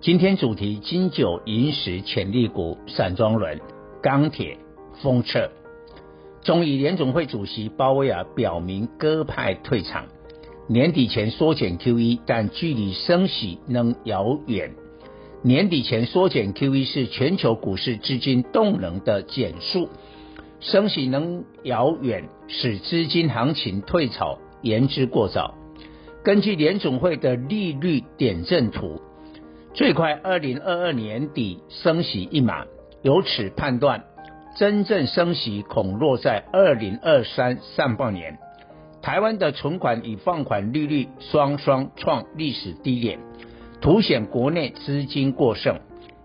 今天主题：金九银十潜力股、散装轮、钢铁、封测。中以，联总会主席鲍威尔表明鸽派退场，年底前缩减 QE，但距离升息仍遥远。年底前缩减 QE 是全球股市资金动能的减速，升息仍遥远，使资金行情退潮言之过早。根据联总会的利率点阵图，最快二零二二年底升息一码，由此判断，真正升息恐落在二零二三上半年。台湾的存款与放款利率双双创历史低点，凸显国内资金过剩。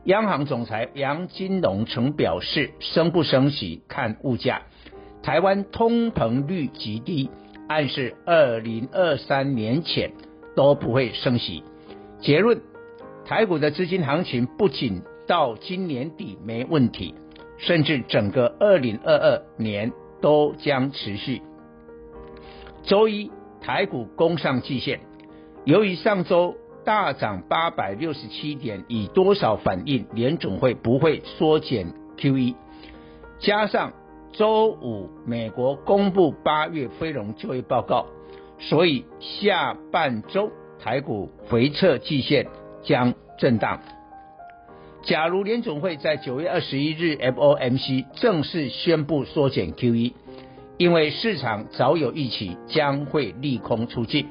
央行总裁杨金龙曾表示，升不升息看物价，台湾通膨率极低。暗示二零二三年前都不会升息。结论：台股的资金行情不仅到今年底没问题，甚至整个二零二二年都将持续。周一台股攻上季线，由于上周大涨八百六十七点，以多少反映联总会不会缩减 QE，加上。周五，美国公布八月非农就业报告，所以下半周台股回测季线将震荡。假如联总会在九月二十一日 FOMC 正式宣布缩减 QE，因为市场早有预期将会利空出尽，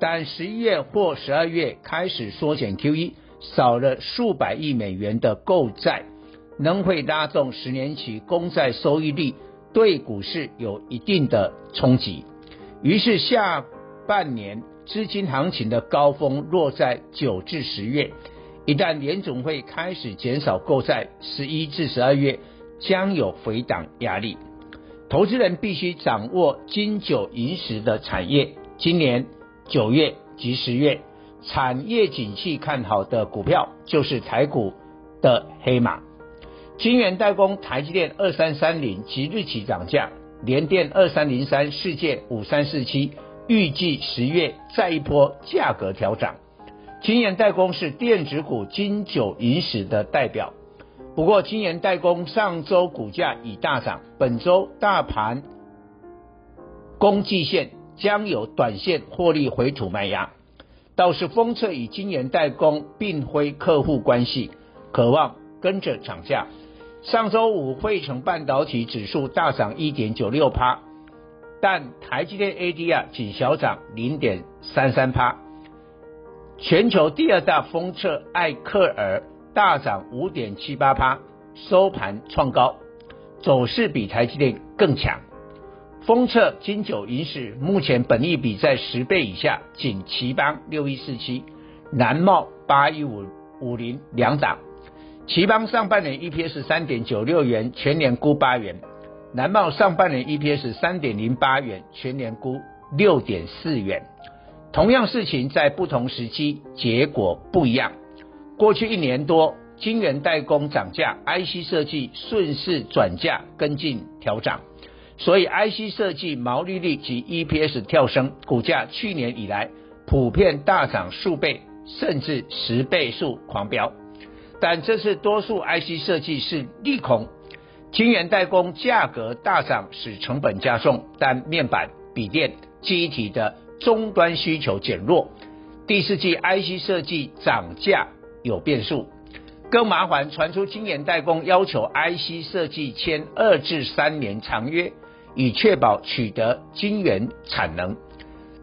但十一月或十二月开始缩减 QE，少了数百亿美元的购债。仍会拉动十年期公债收益率，对股市有一定的冲击。于是下半年资金行情的高峰落在九至十月。一旦联总会开始减少购债，十一至十二月将有回档压力。投资人必须掌握金九银十的产业。今年九月及十月产业景气看好的股票，就是台股的黑马。晶圆代工台积电二三三零即日起涨价，联电二三零三、世界五三四七预计十月再一波价格调涨。晶圆代工是电子股金九银十的代表，不过晶圆代工上周股价已大涨，本周大盘攻季线将有短线获利回吐卖压。倒是封测与晶圆代工并非客户关系，渴望跟着涨价。上周五，费城半导体指数大涨一点九六趴，但台积电 ADR 仅小涨零点三三趴。全球第二大封测艾克尔大涨五点七八趴，收盘创高，走势比台积电更强。封测金九银十目前本益比在十倍以下，仅頎邦六一四七，南茂八一五五零两档。頎邦上半年 EPS 三点九六元，全年估八元；南茂上半年 EPS 三点零八元，全年估六点四元。同样事情在不同时期结果不一样。过去一年多，晶圆代工涨价，IC 设计顺势转价跟进调涨，所以 IC 设计毛利率及 EPS 跳升，股价去年以来普遍大涨数倍，甚至十倍数狂飙。但这次多数 IC 设计是利空，晶圆代工价格大涨使成本加重，但面板、笔电、记忆体的终端需求减弱。第四季 IC 设计涨价有变数，更麻烦传出晶圆代工要求 IC 设计签二至三年长约，以确保取得晶圆产能。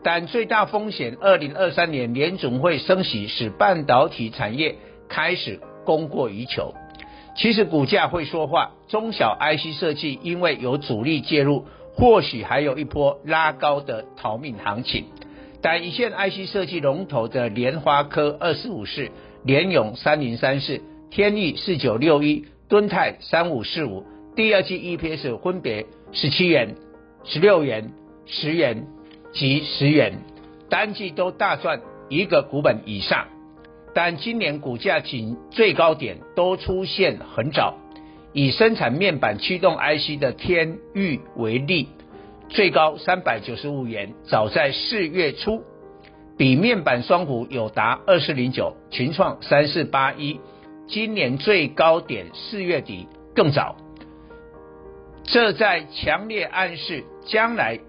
但最大风险，二零二三年联总会升息，使半导体产业开始。供过于求，其实股价会说话。中小 IC 设计因为有主力介入，或许还有一波拉高的逃命行情。但一线 IC 设计龙头的联发科二四五四联咏三零三四，天钰四九六一，敦泰三五四五。第二季 EPS 分别十七元、十六元、十元及十元，单季都大赚一个股本以上。但今年股价仅最高点都出现很早。以生产面板驱动 IC 的天域为例，最高三百九十五元，早在四月初，比面板双股有达二四零九、群创三四八一，今年最高点四月底更早。这在强烈暗示将来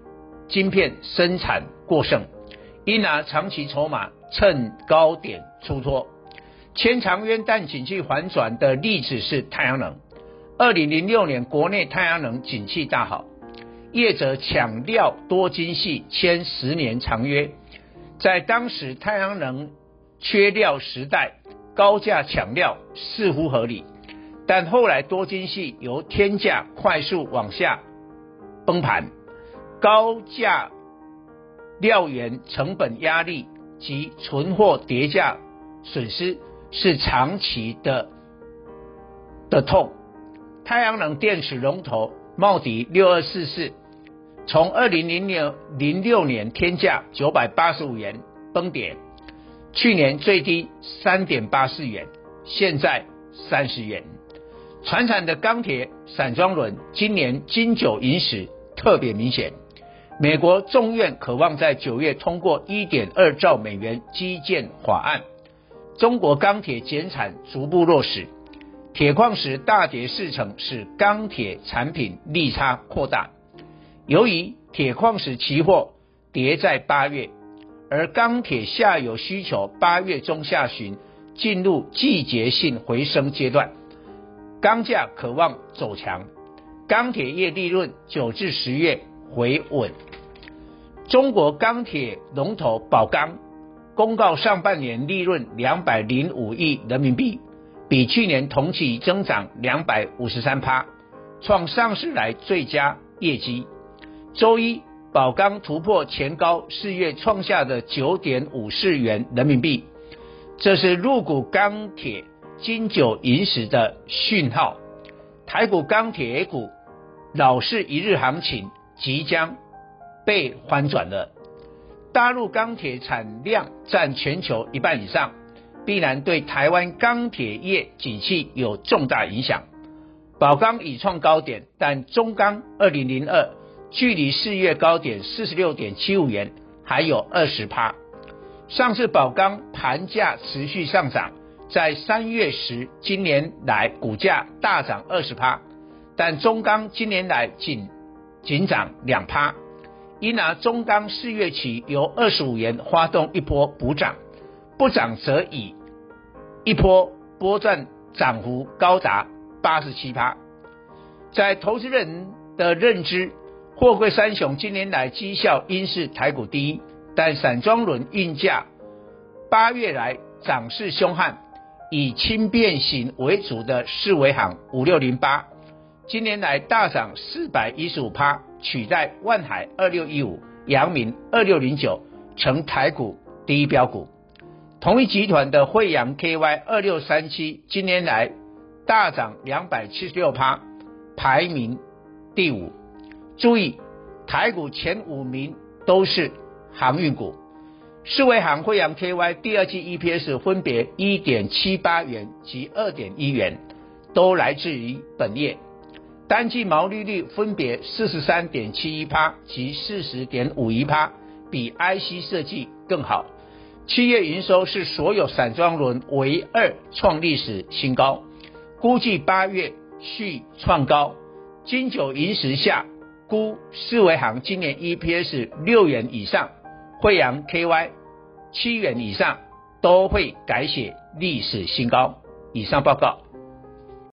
晶片生产过剩，应拿长期筹码趁高点出脱。牵长渊但景气反转的例子是太阳能。二零零六年，国内太阳能景气大好，业者抢料多晶矽签十年长约。在当时太阳能缺料时代，高价抢料似乎合理。但后来多晶矽由天价快速往下崩盘，高价料源成本压力及存货跌价损失。是长期的的痛。太阳能电池龙头茂迪六二四四，从二零零六零六年天价九百八十五元崩跌，去年最低三点八四元，现在三十元。传产的钢铁散装轮今年金九银十特别明显。美国众院渴望在九月通过一点二兆美元基建法案。中国钢铁减产逐步落实，铁矿石大跌四成，使钢铁产品利差扩大。由于铁矿石期货跌在八月，而钢铁下游需求八月中下旬进入季节性回升阶段，钢价可望走强。钢铁业利润九至十月回稳。中国钢铁龙头宝钢。公告上半年利润两百零五亿人民币，比去年同期增长两百五十三趴，创上市来最佳业绩。周一，宝钢突破前高四月创下的九点五四元人民币，这是入股钢铁金九银十的讯号。台股钢铁股老是一日行情即将被翻转了。大陆钢铁产量占全球一半以上，必然对台湾钢铁业景气有重大影响。宝钢已创高点，但中钢二零零二距离四月高点四十六点七五元还有二十趴。上次宝钢盘价持续上涨，在三月时今年来股价大涨二十趴，但中钢今年来仅仅涨两趴。应拿中钢四月起由二十五元发动一波补涨，不涨则已，一波波段涨幅高达八十七趴。在投资人的认知，货柜三雄今年来绩效应是台股第一，但散装轮运价八月来涨势凶悍，以轻便型为主的四维航五六零八，今年来大涨四百一十五趴。取代万海二六一五、阳明二六零九成台股第一标股。同一集团的惠阳 KY 二六三七今年来大涨两百七十六趴，排名第五。注意，台股前五名都是航运股。世卫航惠阳 KY 第二季 EPS 分别一点七八元及二点一元，都来自于本业。单季毛利率分别四十三点七一趴及四十点五一趴，比 IC 设计更好。七月营收是所有散装轮唯二创历史新高，估计八月续创高。金九银十下，估四维行今年 EPS 六元以上，惠阳 KY 七元以上，都会改写历史新高。以上报告。